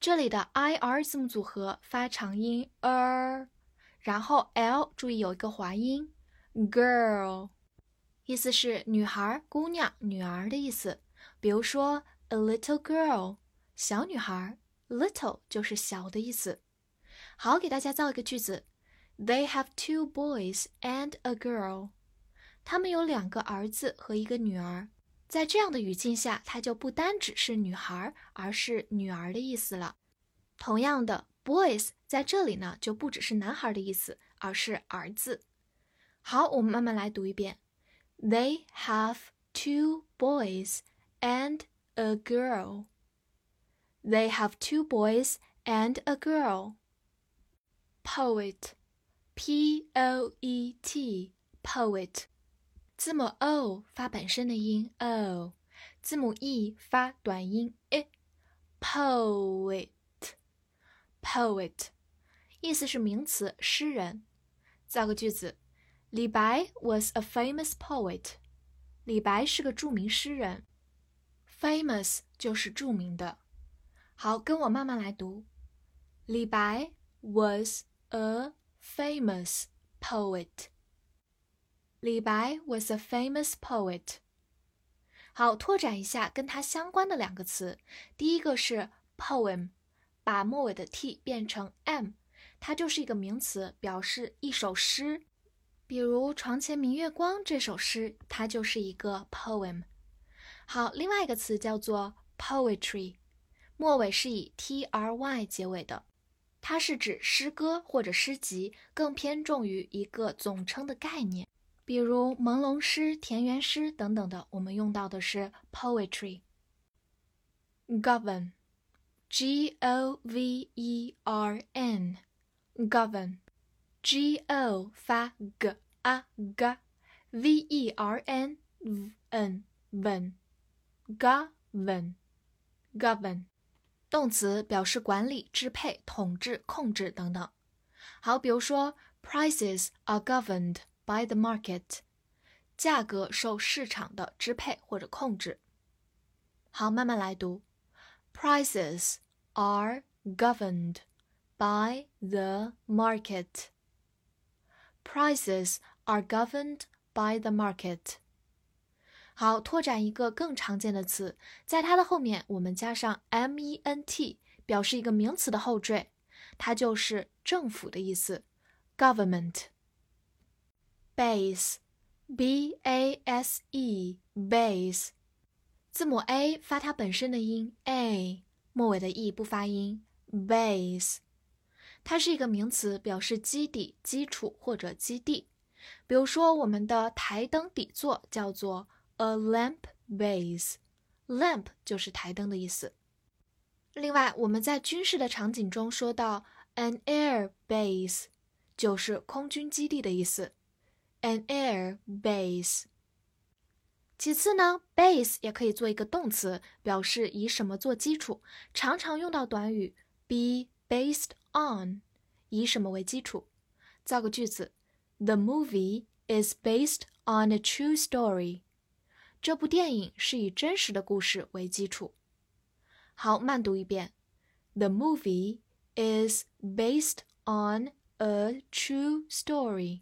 这里的 i r 字母组合发长音 er，然后 l 注意有一个滑音 girl，意思是女孩、姑娘、女儿的意思。比如说 a little girl，小女孩，little 就是小的意思。好，给大家造一个句子：They have two boys and a girl。他们有两个儿子和一个女儿。在这样的语境下，它就不单只是女孩，而是女儿的意思了。同样的，boys 在这里呢，就不只是男孩的意思，而是儿子。好，我们慢慢来读一遍：They have two boys and a girl. They have two boys and a girl. Poet, P-O-E-T, poet. 字母 o 发本身的音 o，字母 e 发短音 i，poet，poet，意思是名词，诗人。造个句子：李白 was a famous poet。李白是个著名诗人。famous 就是著名的。好，跟我慢慢来读：李白 was a famous poet。李白 was a famous poet。好，拓展一下跟它相关的两个词。第一个是 poem，把末尾的 t 变成 m，它就是一个名词，表示一首诗。比如《床前明月光》这首诗，它就是一个 poem。好，另外一个词叫做 poetry，末尾是以 t r y 结尾的，它是指诗歌或者诗集，更偏重于一个总称的概念。比如朦胧诗、田园诗等等的，我们用到的是 poetry。govern，G-O-V-E-R-N，govern，G-O 发 g a g，v e r n v n v n，govern，govern，动词表示管理、支配、统治、控制等等。好，比如说 prices are governed。By the market，价格受市场的支配或者控制。好，慢慢来读。Prices are governed by the market. Prices are governed by the market. 好，拓展一个更常见的词，在它的后面我们加上 ment，表示一个名词的后缀，它就是政府的意思，government。 Base，b a s e，base，字母 a 发它本身的音 a，末尾的 e 不发音。base，它是一个名词，表示基底、基础或者基地。比如说，我们的台灯底座叫做 a lamp base，lamp 就是台灯的意思。另外，我们在军事的场景中说到 an air base，就是空军基地的意思。An air base。其次呢，base 也可以做一个动词，表示以什么做基础，常常用到短语 be based on，以什么为基础。造个句子：The movie is based on a true story。这部电影是以真实的故事为基础。好，慢读一遍：The movie is based on a true story。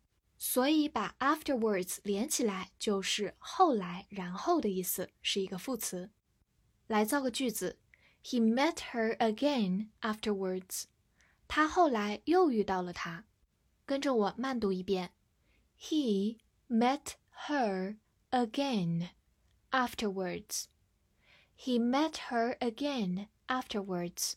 所以把 afterwards 连起来就是后来、然后的意思，是一个副词。来造个句子：He met her again afterwards。 他后来又遇到了她。跟着我慢读一遍：He met her again afterwards. He met her again afterwards.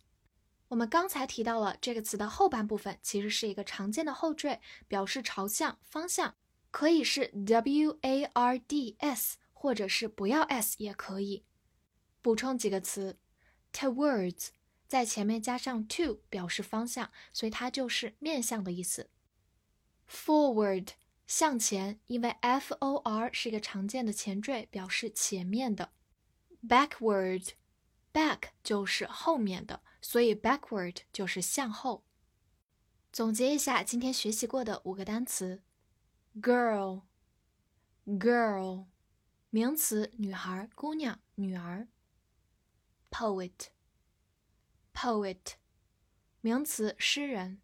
我们刚才提到了这个词的后半部分其实是一个常见的后缀，表示朝向、方向，可以是 w a r d s，或者是不要 s 也可以。补充几个词：towards 在前面加上 to 表示方向，所以它就是面向的意思。forward 向前，因为 f o r 是一个常见的前缀，表示前面的。backward back 就是后面的。所以 backward 就是向后。总结一下今天学习过的五个单词：girl，girl，名词，女孩、姑娘、女儿；poet，poet，名词，诗人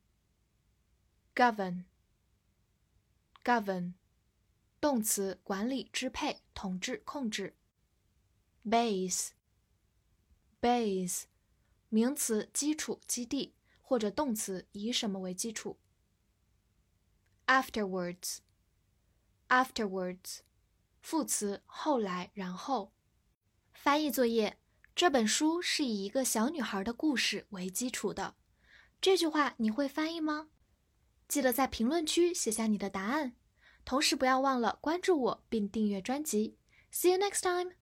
；govern，govern，动词，管理、支配、统治、控制；base Base，。名词基础、基地，或者动词以什么为基础？Afterwards，afterwards，副词后来、然后。翻译作业：这本书是以一个小女孩的故事为基础的。这句话你会翻译吗？记得在评论区写下你的答案。同时不要忘了关注我并订阅专辑。See you next time.